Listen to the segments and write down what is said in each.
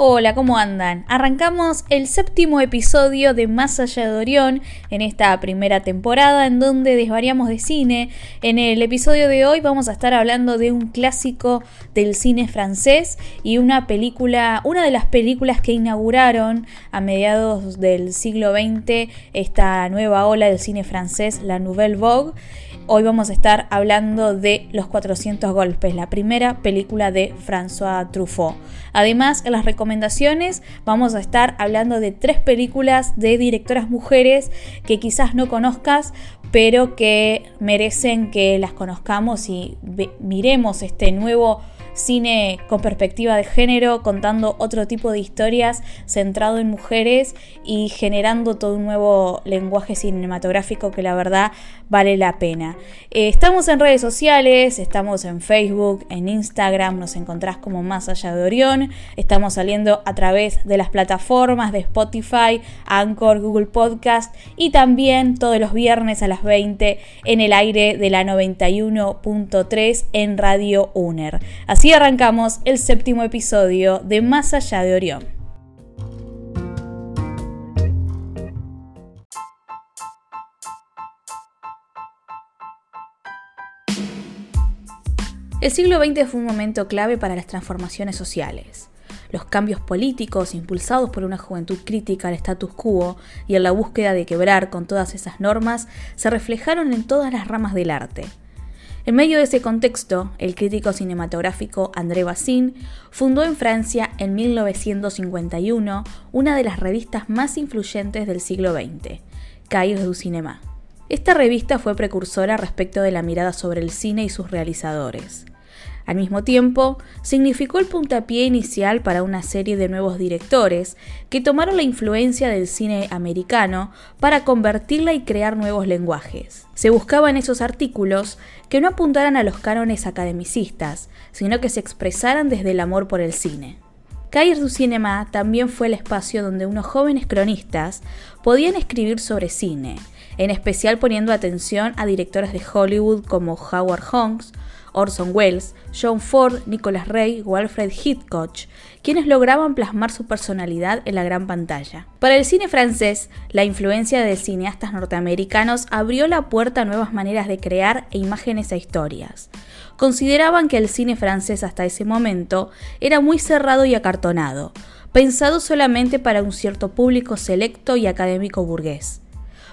Hola, ¿cómo andan? Arrancamos el séptimo episodio de Más allá de Orión en esta primera temporada en donde desvariamos de cine. En el episodio de hoy vamos a estar hablando de un clásico del cine francés y una película, una de las películas que inauguraron a mediados del siglo XX esta nueva ola del cine francés, la Nouvelle Vogue. Hoy vamos a estar hablando de Los 400 Golpes, la primera película de François Truffaut. Además, en las recomendaciones vamos a estar hablando de tres películas de directoras mujeres que quizás no conozcas, pero que merecen que las conozcamos y miremos este nuevo cine con perspectiva de género, contando otro tipo de historias centrado en mujeres y generando todo un nuevo lenguaje cinematográfico que la verdad vale la pena. Eh, estamos en redes sociales, estamos en Facebook, en Instagram, nos encontrás como Más Allá de Orión, estamos saliendo a través de las plataformas de Spotify, Anchor, Google Podcast y también todos los viernes a las 20 en el aire de la 91.3 en Radio UNER. Así arrancamos el séptimo episodio de Más allá de Orión. El siglo XX fue un momento clave para las transformaciones sociales. Los cambios políticos impulsados por una juventud crítica al status quo y en la búsqueda de quebrar con todas esas normas se reflejaron en todas las ramas del arte en medio de ese contexto, el crítico cinematográfico André Bazin fundó en Francia en 1951 una de las revistas más influyentes del siglo XX, Cahiers du Cinéma. Esta revista fue precursora respecto de la mirada sobre el cine y sus realizadores. Al mismo tiempo, significó el puntapié inicial para una serie de nuevos directores que tomaron la influencia del cine americano para convertirla y crear nuevos lenguajes. Se buscaba en esos artículos que no apuntaran a los cánones academicistas, sino que se expresaran desde el amor por el cine. Cahiers du Cinema también fue el espacio donde unos jóvenes cronistas podían escribir sobre cine, en especial poniendo atención a directores de Hollywood como Howard Hawks Orson Welles, John Ford, Nicholas Ray o Alfred Hitchcock, quienes lograban plasmar su personalidad en la gran pantalla. Para el cine francés, la influencia de cineastas norteamericanos abrió la puerta a nuevas maneras de crear e imágenes a historias. Consideraban que el cine francés hasta ese momento era muy cerrado y acartonado, pensado solamente para un cierto público selecto y académico burgués.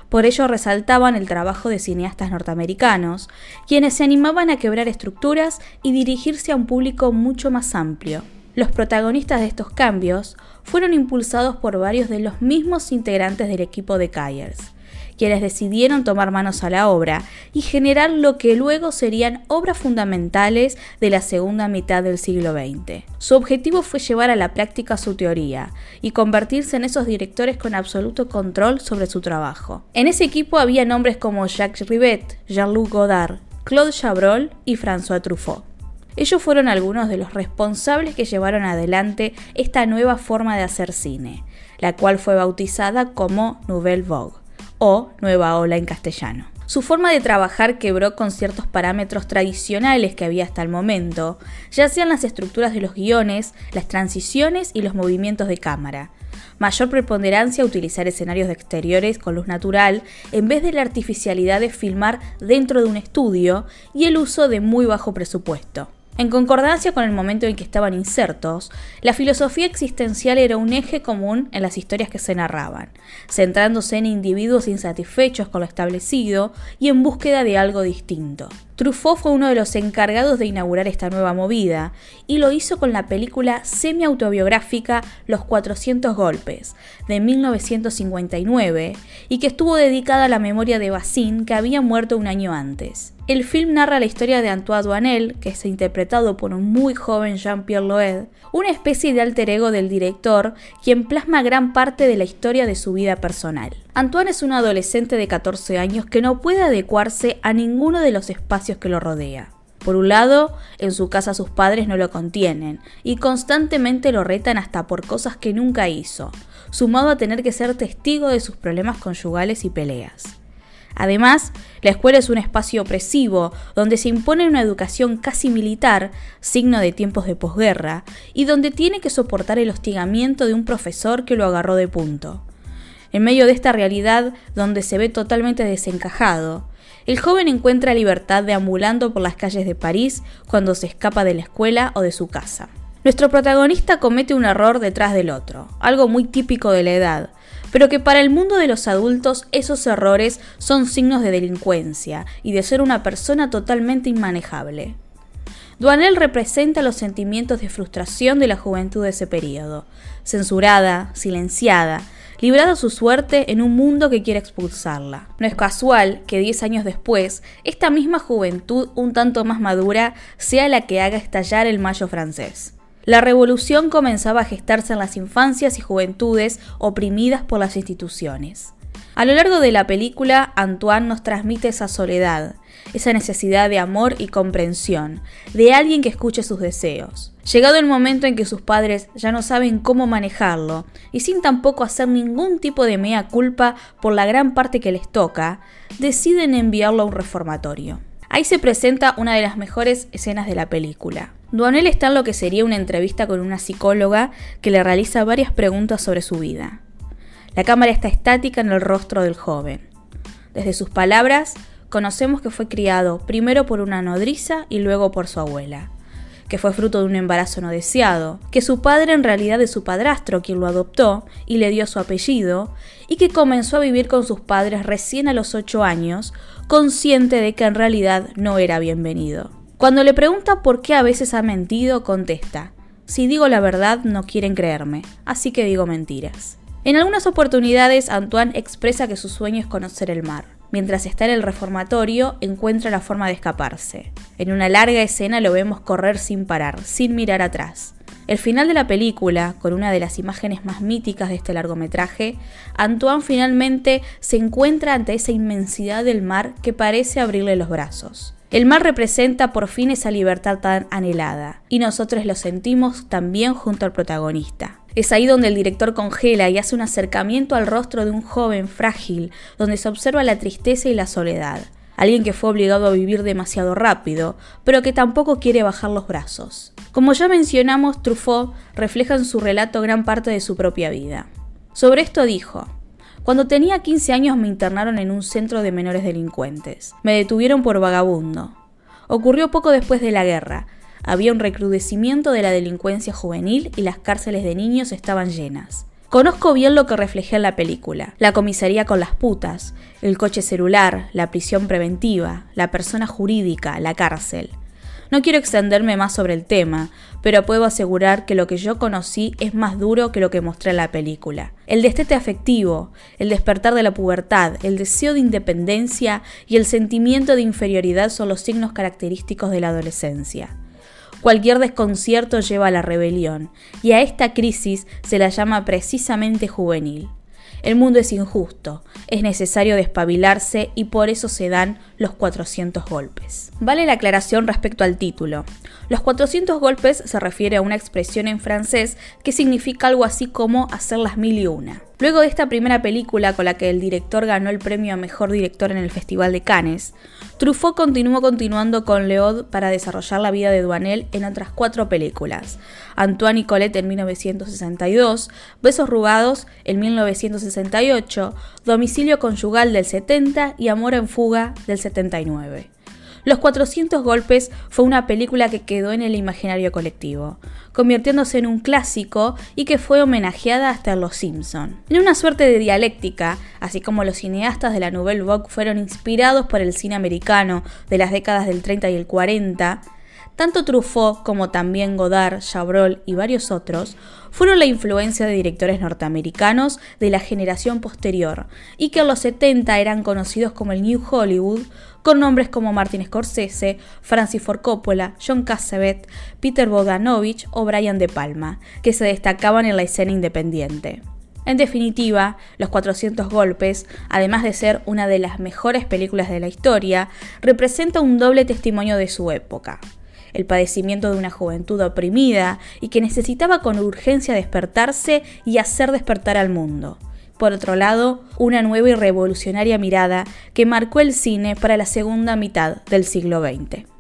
Por ello resaltaban el trabajo de cineastas norteamericanos, quienes se animaban a quebrar estructuras y dirigirse a un público mucho más amplio. Los protagonistas de estos cambios fueron impulsados por varios de los mismos integrantes del equipo de Kayers quienes decidieron tomar manos a la obra y generar lo que luego serían obras fundamentales de la segunda mitad del siglo XX. Su objetivo fue llevar a la práctica su teoría y convertirse en esos directores con absoluto control sobre su trabajo. En ese equipo había nombres como Jacques Rivet, Jean-Luc Godard, Claude Chabrol y François Truffaut. Ellos fueron algunos de los responsables que llevaron adelante esta nueva forma de hacer cine, la cual fue bautizada como Nouvelle Vogue o Nueva Ola en castellano. Su forma de trabajar quebró con ciertos parámetros tradicionales que había hasta el momento, ya sean las estructuras de los guiones, las transiciones y los movimientos de cámara. Mayor preponderancia a utilizar escenarios de exteriores con luz natural en vez de la artificialidad de filmar dentro de un estudio y el uso de muy bajo presupuesto. En concordancia con el momento en que estaban insertos, la filosofía existencial era un eje común en las historias que se narraban, centrándose en individuos insatisfechos con lo establecido y en búsqueda de algo distinto. Truffaut fue uno de los encargados de inaugurar esta nueva movida y lo hizo con la película semi-autobiográfica Los 400 Golpes, de 1959, y que estuvo dedicada a la memoria de Bassin, que había muerto un año antes. El film narra la historia de Antoine Duanel, que es interpretado por un muy joven Jean-Pierre Loed, una especie de alter ego del director, quien plasma gran parte de la historia de su vida personal. Antoine es un adolescente de 14 años que no puede adecuarse a ninguno de los espacios que lo rodea. Por un lado, en su casa sus padres no lo contienen y constantemente lo retan hasta por cosas que nunca hizo, sumado a tener que ser testigo de sus problemas conyugales y peleas. Además, la escuela es un espacio opresivo donde se impone una educación casi militar, signo de tiempos de posguerra, y donde tiene que soportar el hostigamiento de un profesor que lo agarró de punto. En medio de esta realidad, donde se ve totalmente desencajado, el joven encuentra libertad deambulando por las calles de París cuando se escapa de la escuela o de su casa. Nuestro protagonista comete un error detrás del otro, algo muy típico de la edad, pero que para el mundo de los adultos esos errores son signos de delincuencia y de ser una persona totalmente inmanejable. Duanel representa los sentimientos de frustración de la juventud de ese periodo, censurada, silenciada, librada su suerte en un mundo que quiere expulsarla. No es casual que 10 años después, esta misma juventud un tanto más madura sea la que haga estallar el mayo francés. La revolución comenzaba a gestarse en las infancias y juventudes oprimidas por las instituciones. A lo largo de la película, Antoine nos transmite esa soledad, esa necesidad de amor y comprensión, de alguien que escuche sus deseos. Llegado el momento en que sus padres ya no saben cómo manejarlo, y sin tampoco hacer ningún tipo de mea culpa por la gran parte que les toca, deciden enviarlo a un reformatorio. Ahí se presenta una de las mejores escenas de la película. Duanel está en lo que sería una entrevista con una psicóloga que le realiza varias preguntas sobre su vida. La cámara está estática en el rostro del joven. Desde sus palabras, conocemos que fue criado primero por una nodriza y luego por su abuela, que fue fruto de un embarazo no deseado, que su padre en realidad es su padrastro quien lo adoptó y le dio su apellido, y que comenzó a vivir con sus padres recién a los 8 años, consciente de que en realidad no era bienvenido. Cuando le pregunta por qué a veces ha mentido, contesta, si digo la verdad no quieren creerme, así que digo mentiras. En algunas oportunidades, Antoine expresa que su sueño es conocer el mar. Mientras está en el reformatorio, encuentra la forma de escaparse. En una larga escena lo vemos correr sin parar, sin mirar atrás. El final de la película, con una de las imágenes más míticas de este largometraje, Antoine finalmente se encuentra ante esa inmensidad del mar que parece abrirle los brazos. El mar representa por fin esa libertad tan anhelada, y nosotros lo sentimos también junto al protagonista. Es ahí donde el director congela y hace un acercamiento al rostro de un joven frágil, donde se observa la tristeza y la soledad. Alguien que fue obligado a vivir demasiado rápido, pero que tampoco quiere bajar los brazos. Como ya mencionamos, Truffaut refleja en su relato gran parte de su propia vida. Sobre esto dijo, cuando tenía 15 años me internaron en un centro de menores delincuentes. Me detuvieron por vagabundo. Ocurrió poco después de la guerra. Había un recrudecimiento de la delincuencia juvenil y las cárceles de niños estaban llenas. Conozco bien lo que reflejé en la película. La comisaría con las putas, el coche celular, la prisión preventiva, la persona jurídica, la cárcel. No quiero extenderme más sobre el tema, pero puedo asegurar que lo que yo conocí es más duro que lo que mostré en la película. El destete afectivo, el despertar de la pubertad, el deseo de independencia y el sentimiento de inferioridad son los signos característicos de la adolescencia. Cualquier desconcierto lleva a la rebelión, y a esta crisis se la llama precisamente juvenil. El mundo es injusto, es necesario despabilarse y por eso se dan los 400 golpes. Vale la aclaración respecto al título. Los 400 golpes se refiere a una expresión en francés que significa algo así como hacer las mil y una. Luego de esta primera película con la que el director ganó el premio a mejor director en el Festival de Cannes, Truffaut continuó continuando con Leod para desarrollar la vida de Duanel en otras cuatro películas: Antoine y Colette en 1962, Besos Rugados en 1968, Domicilio Conyugal del 70 y Amor en Fuga del 79. Los 400 golpes fue una película que quedó en el imaginario colectivo, convirtiéndose en un clásico y que fue homenajeada hasta Los Simpson. En una suerte de dialéctica, así como los cineastas de la Nouvelle Vogue fueron inspirados por el cine americano de las décadas del 30 y el 40, tanto Truffaut como también Godard, Chabrol y varios otros fueron la influencia de directores norteamericanos de la generación posterior y que en los 70 eran conocidos como el New Hollywood, con nombres como Martin Scorsese, Francis Ford Coppola, John Cassavet, Peter Bogdanovich o Brian De Palma, que se destacaban en la escena independiente. En definitiva, Los 400 Golpes, además de ser una de las mejores películas de la historia, representa un doble testimonio de su época el padecimiento de una juventud oprimida y que necesitaba con urgencia despertarse y hacer despertar al mundo. Por otro lado, una nueva y revolucionaria mirada que marcó el cine para la segunda mitad del siglo XX.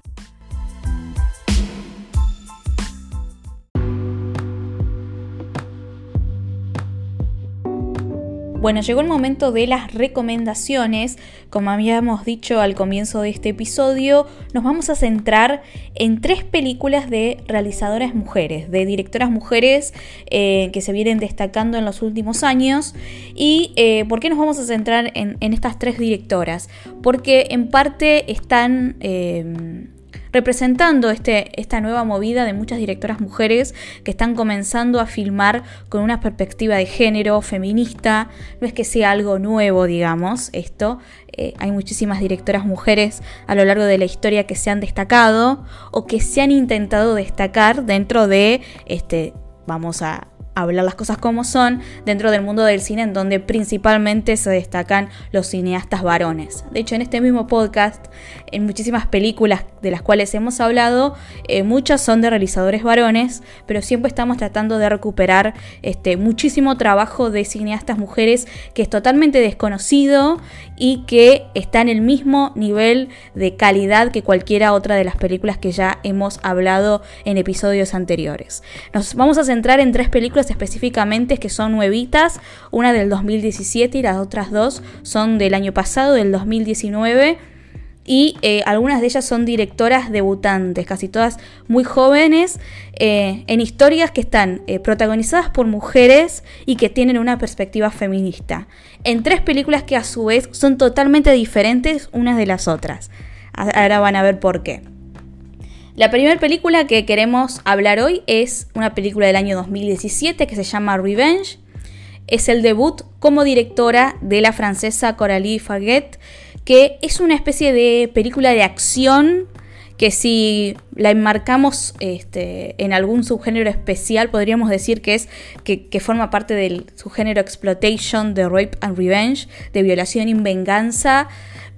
Bueno, llegó el momento de las recomendaciones. Como habíamos dicho al comienzo de este episodio, nos vamos a centrar en tres películas de realizadoras mujeres, de directoras mujeres eh, que se vienen destacando en los últimos años. ¿Y eh, por qué nos vamos a centrar en, estas tres directoras? Porque en parte están... Eh, representando este, esta nueva movida de muchas directoras mujeres que están comenzando a filmar con una perspectiva de género feminista. No es que sea algo nuevo, digamos, esto. Eh, hay muchísimas directoras mujeres a lo largo de la historia que se han destacado o que se han intentado destacar dentro de, este, vamos a hablar las cosas como son dentro del mundo del cine en donde principalmente se destacan los cineastas varones. De hecho, en este mismo podcast, en muchísimas películas de las cuales hemos hablado, eh, muchas son de realizadores varones, pero siempre estamos tratando de recuperar este, muchísimo trabajo de cineastas mujeres que es totalmente desconocido y que está en el mismo nivel de calidad que cualquiera otra de las películas que ya hemos hablado en episodios anteriores. Nos vamos a centrar en tres películas específicamente que son nuevitas, una del 2017 y las otras dos son del año pasado, del 2019 y eh, algunas de ellas son directoras debutantes, casi todas muy jóvenes, eh, en historias que están eh, protagonizadas por mujeres y que tienen una perspectiva feminista, en tres películas que a su vez son totalmente diferentes unas de las otras. Ahora van a ver por qué. La primera película que queremos hablar hoy es una película del año 2017 que se llama Revenge. Es el debut como directora de la francesa Coralie Faguet, que es una especie de película de acción que si la enmarcamos este, en algún subgénero especial, podríamos decir que es que, forma parte del subgénero exploitation de rape and revenge, de violación y venganza,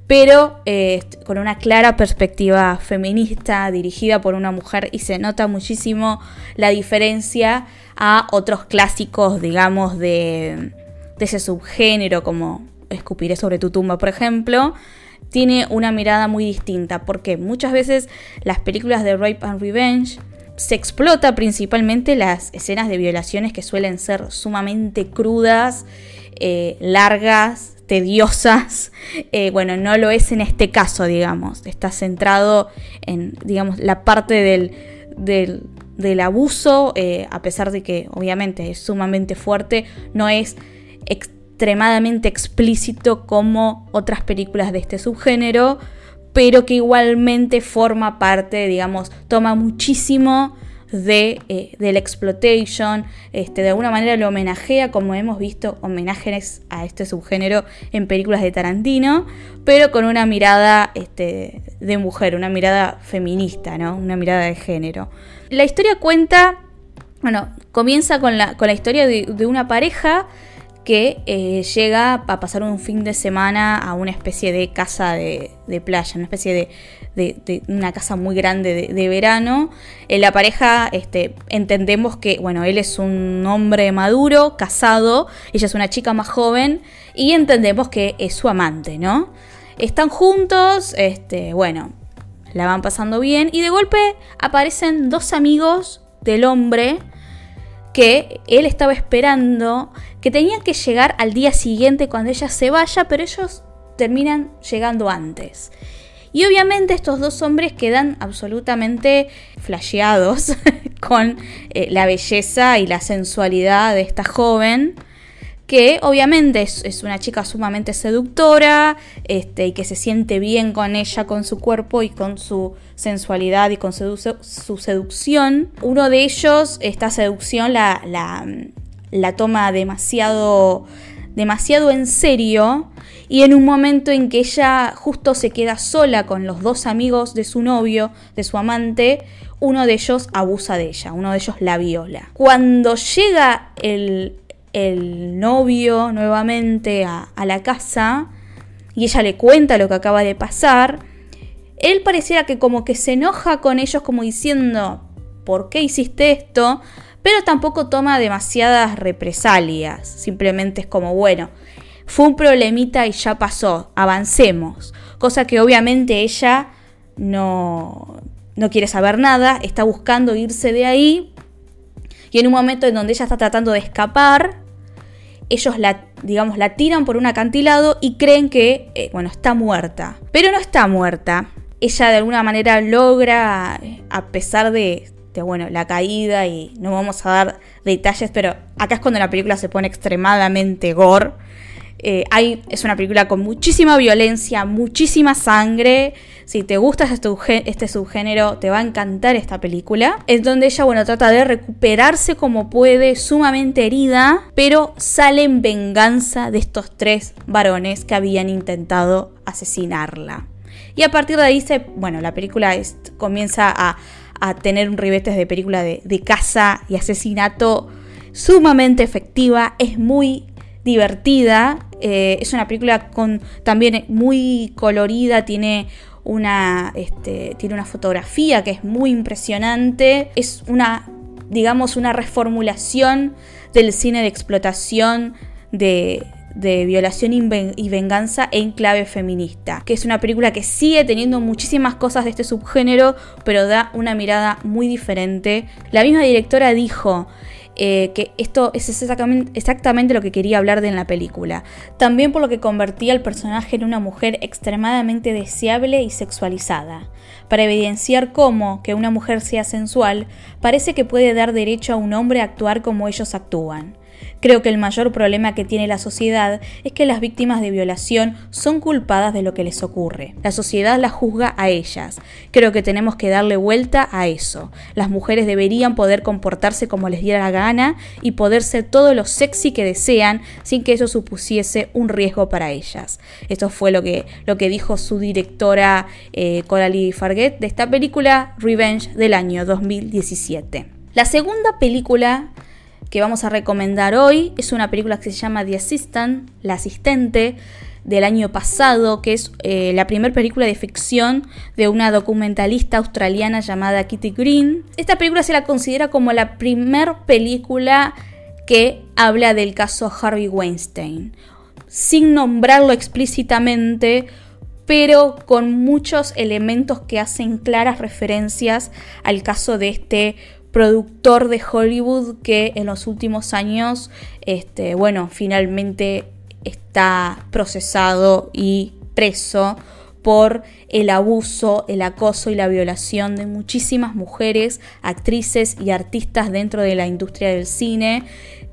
pero eh, con una clara perspectiva feminista dirigida por una mujer y se nota muchísimo la diferencia a otros clásicos, digamos, de, ese subgénero como Escupiré sobre tu tumba, por ejemplo, tiene una mirada muy distinta, porque muchas veces las películas de Rape and Revenge se explota principalmente las escenas de violaciones que suelen ser sumamente crudas, eh, largas, tediosas. Eh, bueno, no lo es en este caso, digamos. Está centrado en, digamos, la parte del, del, abuso, eh, a pesar de que obviamente es sumamente fuerte, no es extremadamente explícito como otras películas de este subgénero, pero que igualmente forma parte, digamos, toma muchísimo de, eh, la exploitation, este, de alguna manera lo homenajea, como hemos visto homenajes a este subgénero en películas de Tarantino, pero con una mirada este, de mujer, una mirada feminista, ¿no? una mirada de género. La historia cuenta, bueno, comienza con la, con la historia de una pareja que eh, llega a pasar un fin de semana a una especie de casa de, playa, una especie de, una casa muy grande de, verano. En la pareja este, entendemos que, bueno, él es un hombre maduro, casado, ella es una chica más joven y entendemos que es su amante, ¿no? Están juntos, este, bueno, la van pasando bien y de golpe aparecen dos amigos del hombre que él estaba esperando, que tenían que llegar al día siguiente cuando ella se vaya, pero ellos terminan llegando antes. Y obviamente estos dos hombres quedan absolutamente flasheados con eh, la belleza y la sensualidad de esta joven que obviamente es, una chica sumamente seductora este, y que se siente bien con ella, con su cuerpo y con su sensualidad y con su, seducción. Uno de ellos, esta seducción la, la, toma demasiado, demasiado en serio y en un momento en que ella justo se queda sola con los dos amigos de su novio, de su amante, uno de ellos abusa de ella, uno de ellos la viola. Cuando llega el, el novio nuevamente a, la casa y ella le cuenta lo que acaba de pasar, él pareciera que como que se enoja con ellos como diciendo, ¿por qué hiciste esto? Pero tampoco toma demasiadas represalias, simplemente es como, bueno, fue un problemita y ya pasó, avancemos. Cosa que obviamente ella no, no quiere saber nada, está buscando irse de ahí. Y en un momento en donde ella está tratando de escapar, ellos la, digamos, la tiran por un acantilado y creen que, eh, bueno, está muerta. Pero no está muerta. Ella de alguna manera logra, a pesar de, de, bueno, la caída y no vamos a dar detalles, pero acá es cuando la película se pone extremadamente gore. Eh, es una película con muchísima violencia, muchísima sangre. Si te gusta este, este subgénero, te va a encantar esta película. Es donde ella, bueno, trata de recuperarse como puede, sumamente herida, pero sale en venganza de estos tres varones que habían intentado asesinarla. Y a partir de ahí, bueno, la película comienza a, tener un ribetes de película de, de caza y asesinato sumamente efectiva. Es muy divertida. Eh, es una película con también muy colorida, tiene una, este, tiene una fotografía que es muy impresionante. Es una, digamos, una reformulación del cine de explotación de, de violación y venganza en clave feminista, que es una película que sigue teniendo muchísimas cosas de este subgénero, pero da una mirada muy diferente. La misma directora dijo, eh, que esto es exactamente, lo que quería hablar de en la película. También por lo que convertía al personaje en una mujer extremadamente deseable y sexualizada. Para evidenciar cómo que una mujer sea sensual parece que puede dar derecho a un hombre a actuar como ellos actúan. Creo que el mayor problema que tiene la sociedad es que las víctimas de violación son culpadas de lo que les ocurre. La sociedad las juzga a ellas. Creo que tenemos que darle vuelta a eso. Las mujeres deberían poder comportarse como les diera la gana y poder ser todo lo sexy que desean sin que eso supusiese un riesgo para ellas. Esto fue lo que, lo que dijo su directora eh, Coralie Farguet de esta película Revenge del año 2017. La segunda película que vamos a recomendar hoy es una película que se llama The Assistant, La Asistente, del año pasado, que es eh, la primera película de ficción de una documentalista australiana llamada Kitty Green. Esta película se la considera como la primera película que habla del caso Harvey Weinstein, sin nombrarlo explícitamente, pero con muchos elementos que hacen claras referencias al caso de este productor de Hollywood que en los últimos años, este, bueno, finalmente está procesado y preso por el abuso, el acoso y la violación de muchísimas mujeres, actrices y artistas dentro de la industria del cine,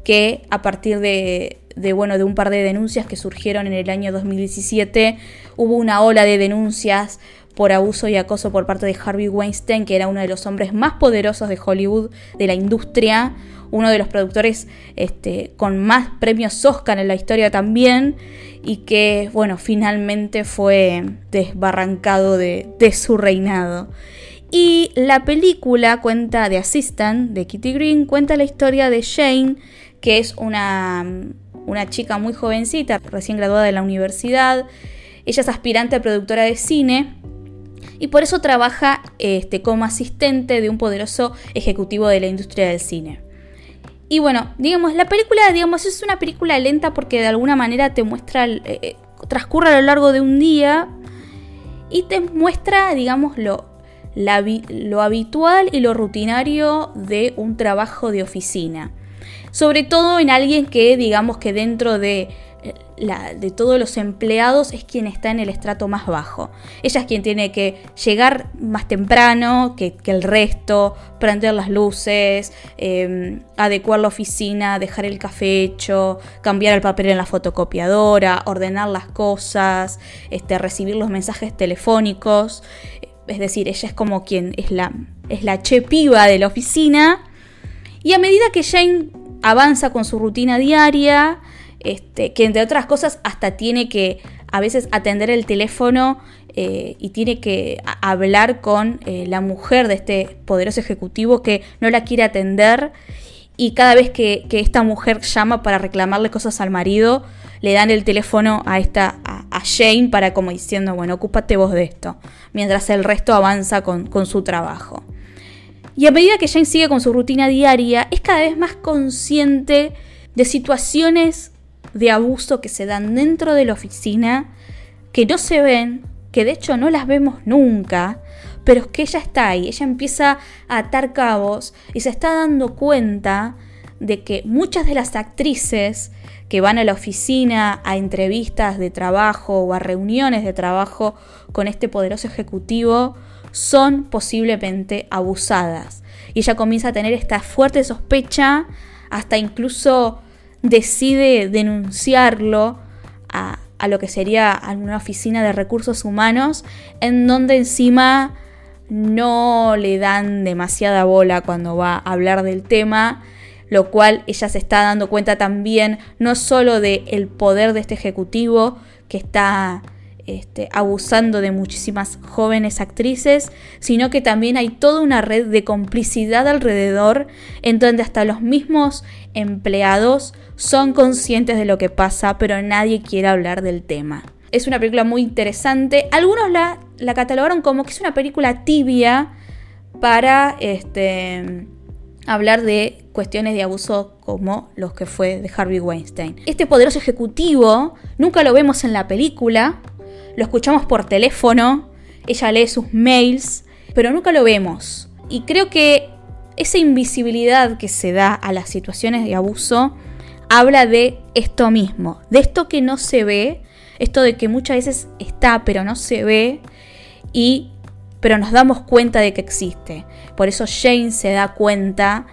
que a partir de, de, bueno, de un par de denuncias que surgieron en el año 2017, hubo una ola de denuncias por abuso y acoso por parte de Harvey Weinstein, que era uno de los hombres más poderosos de Hollywood, de la industria, uno de los productores este, con más premios Oscar en la historia también, y que, bueno, finalmente fue desbarrancado de, de su reinado. Y la película cuenta de Assistant, de Kitty Green, cuenta la historia de Jane, que es una, una chica muy jovencita, recién graduada de la universidad. Ella es aspirante a productora de cine y por eso trabaja este, como asistente de un poderoso ejecutivo de la industria del cine. Y bueno, digamos, la película, digamos, es una película lenta porque de alguna manera te muestra, eh, eh, transcurre a lo largo de un día y te muestra, digamos, lo, lo habitual y lo rutinario de un trabajo de oficina. Sobre todo en alguien que, digamos, que dentro de de todos los empleados es quien está en el estrato más bajo. Ella es quien tiene que llegar más temprano que, el resto, prender las luces, em, adecuar la oficina, dejar el café hecho, cambiar el papel en la fotocopiadora, ordenar las cosas, este, recibir los mensajes telefónicos. Es decir, ella es como quien es la, es la chepiva de la oficina. Y a medida que Jane avanza con su rutina diaria, este, que entre otras cosas hasta tiene que a veces atender el teléfono eh, y tiene que hablar con eh, la mujer de este poderoso ejecutivo que no la quiere atender y cada vez que, esta mujer llama para reclamarle cosas al marido, le dan el teléfono a esta a, Jane para como diciendo, bueno, ocúpate vos de esto, mientras el resto avanza con, con su trabajo. Y a medida que Jane sigue con su rutina diaria, es cada vez más consciente de situaciones de abuso que se dan dentro de la oficina, que no se ven, que de hecho no las vemos nunca, pero es que ella está ahí, ella empieza a atar cabos y se está dando cuenta de que muchas de las actrices que van a la oficina a entrevistas de trabajo o a reuniones de trabajo con este poderoso ejecutivo son posiblemente abusadas. Y ella comienza a tener esta fuerte sospecha, hasta incluso decide denunciarlo a, lo que sería una oficina de recursos humanos, en donde encima no le dan demasiada bola cuando va a hablar del tema, lo cual ella se está dando cuenta también no solo del el poder de este ejecutivo que está este, abusando de muchísimas jóvenes actrices, sino que también hay toda una red de complicidad alrededor en donde hasta los mismos empleados son conscientes de lo que pasa, pero nadie quiere hablar del tema. Es una película muy interesante. Algunos la, catalogaron como que es una película tibia para este, hablar de cuestiones de abuso como los que fue de Harvey Weinstein. Este poderoso ejecutivo nunca lo vemos en la película, lo escuchamos por teléfono, ella lee sus mails, pero nunca lo vemos. Y creo que esa invisibilidad que se da a las situaciones de abuso habla de esto mismo, de esto que no se ve, esto de que muchas veces está pero no se ve y pero nos damos cuenta de que existe. Por eso Jane se da cuenta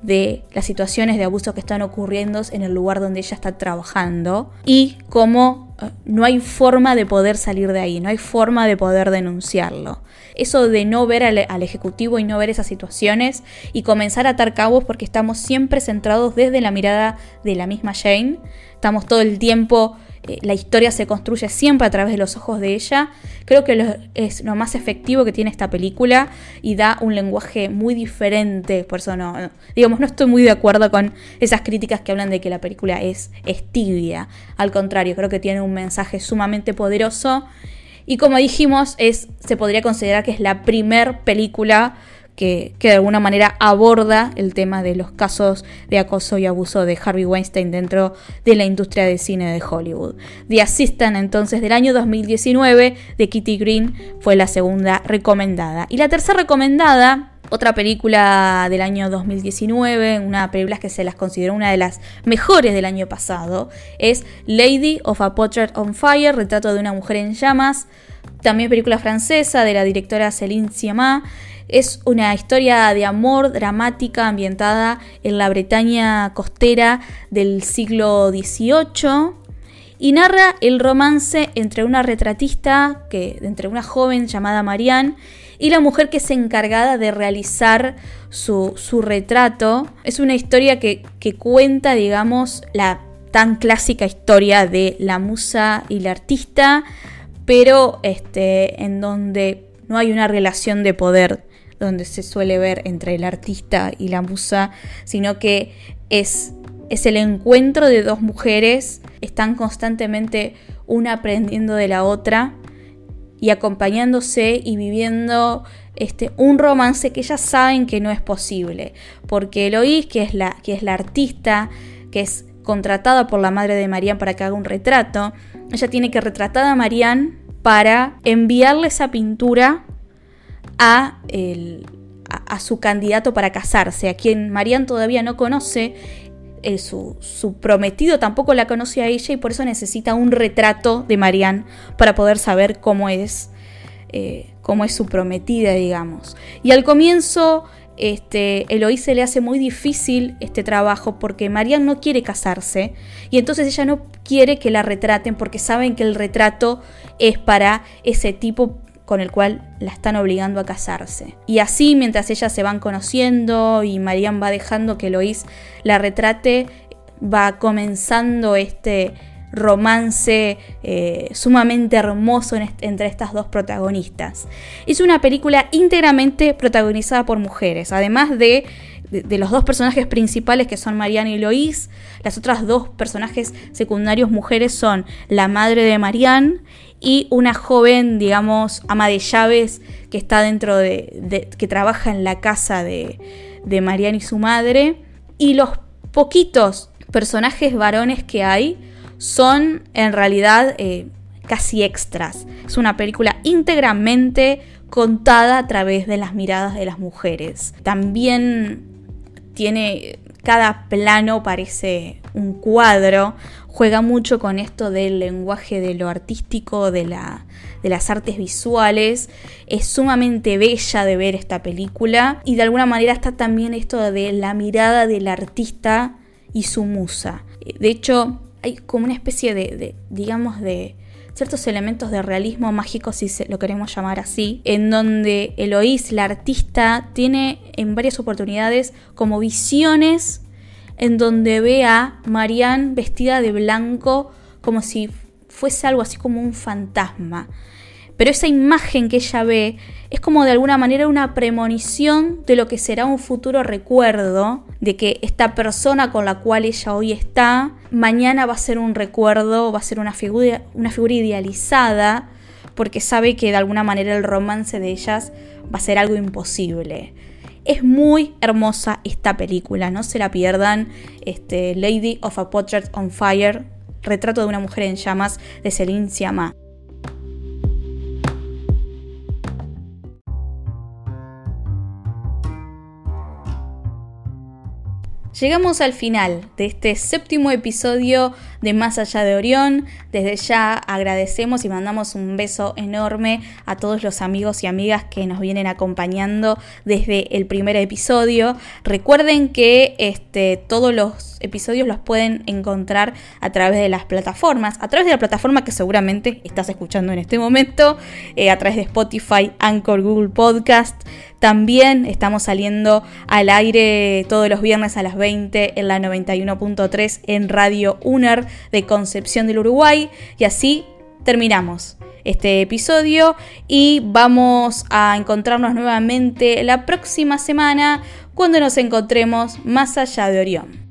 de las situaciones de abuso que están ocurriendo en el lugar donde ella está trabajando y cómo no hay forma de poder salir de ahí, no hay forma de poder denunciarlo. Eso de no ver al, ejecutivo y no ver esas situaciones y comenzar a atar cabos porque estamos siempre centrados desde la mirada de la misma Jane, estamos todo el tiempo eh, la historia se construye siempre a través de los ojos de ella. Creo que es lo más efectivo que tiene esta película y da un lenguaje muy diferente. Por eso no, digamos, no estoy muy de acuerdo con esas críticas que hablan de que la película es, es tibia. Al contrario, creo que tiene un mensaje sumamente poderoso. Y como dijimos, es, se podría considerar que es la primer película que, de alguna manera aborda el tema de los casos de acoso y abuso de Harvey Weinstein dentro de la industria de cine de Hollywood. The Assistant entonces del año 2019 de Kitty Green fue la segunda recomendada. Y la tercera recomendada otra película del año 2019, una película que se las consideró una de las mejores del año pasado, es Lady of a Portrait on Fire, retrato de una mujer en llamas. También película francesa de la directora Céline Sciamma. Es una historia de amor dramática ambientada en la Bretaña costera del siglo XVIII y narra el romance entre una retratista, que, entre una joven llamada Marianne, y la mujer que es encargada de realizar su, retrato. Es una historia que, cuenta, digamos, la tan clásica historia de la musa y la artista, pero este, en donde no hay una relación de poder donde se suele ver entre el artista y la musa, sino que es, es el encuentro de dos mujeres, están constantemente una aprendiendo de la otra y acompañándose y viviendo este, un romance que ellas saben que no es posible, porque Eloís, que es la, que es la artista, que es contratada por la madre de Marianne para que haga un retrato, ella tiene que retratar a Marianne para enviarle esa pintura a, su candidato para casarse, a quien Marianne todavía no conoce. eh, su, prometido tampoco la conoce a ella y por eso necesita un retrato de Marianne para poder saber cómo es, eh, cómo es su prometida, digamos. Y al comienzo, este, Eloíse le hace muy difícil este trabajo porque Marianne no quiere casarse y entonces ella no quiere que la retraten porque saben que el retrato es para ese tipo con el cual la están obligando a casarse. Y así, mientras ellas se van conociendo y Marianne va dejando que Lois la retrate, va comenzando este romance eh, sumamente hermoso entre estas dos protagonistas. Es una película íntegramente protagonizada por mujeres, además de, de, los dos personajes principales que son Marianne y Lois, las otras dos personajes secundarios mujeres son la madre de Marianne y una joven, digamos, ama de llaves que está dentro de, que trabaja en la casa de, de Marianne y su madre. Y los poquitos personajes varones que hay son en realidad eh, casi extras. Es una película íntegramente contada a través de las miradas de las mujeres. También tiene cada plano parece un cuadro, juega mucho con esto del lenguaje de lo artístico, de, la, de las artes visuales. Es sumamente bella de ver esta película y de alguna manera está también esto de la mirada del artista y su musa. De hecho, hay como una especie de, digamos, de ciertos elementos de realismo mágico, si lo queremos llamar así, en donde Eloís, la artista, tiene en varias oportunidades como visiones en donde ve a Marianne vestida de blanco como si fuese algo así como un fantasma. Pero esa imagen que ella ve es como de alguna manera una premonición de lo que será un futuro recuerdo, de que esta persona con la cual ella hoy está, mañana va a ser un recuerdo, va a ser una figura, una figura idealizada, porque sabe que de alguna manera el romance de ellas va a ser algo imposible. Es muy hermosa esta película, no se la pierdan. Este, Lady of a Portrait on Fire, retrato de una mujer en llamas de Celine Sciamma. Llegamos al final de este séptimo episodio de Más allá de Orión. Desde ya agradecemos y mandamos un beso enorme a todos los amigos y amigas que nos vienen acompañando desde el primer episodio. Recuerden que este, todos los episodios los pueden encontrar a través de las plataformas, a través de la plataforma que seguramente estás escuchando en este momento, eh, a través de Spotify, Anchor, Google Podcast. También estamos saliendo al aire todos los viernes a las 20 en la 91.3 en Radio UNER de Concepción del Uruguay. Y así terminamos este episodio y vamos a encontrarnos nuevamente la próxima semana cuando nos encontremos más allá de Orión.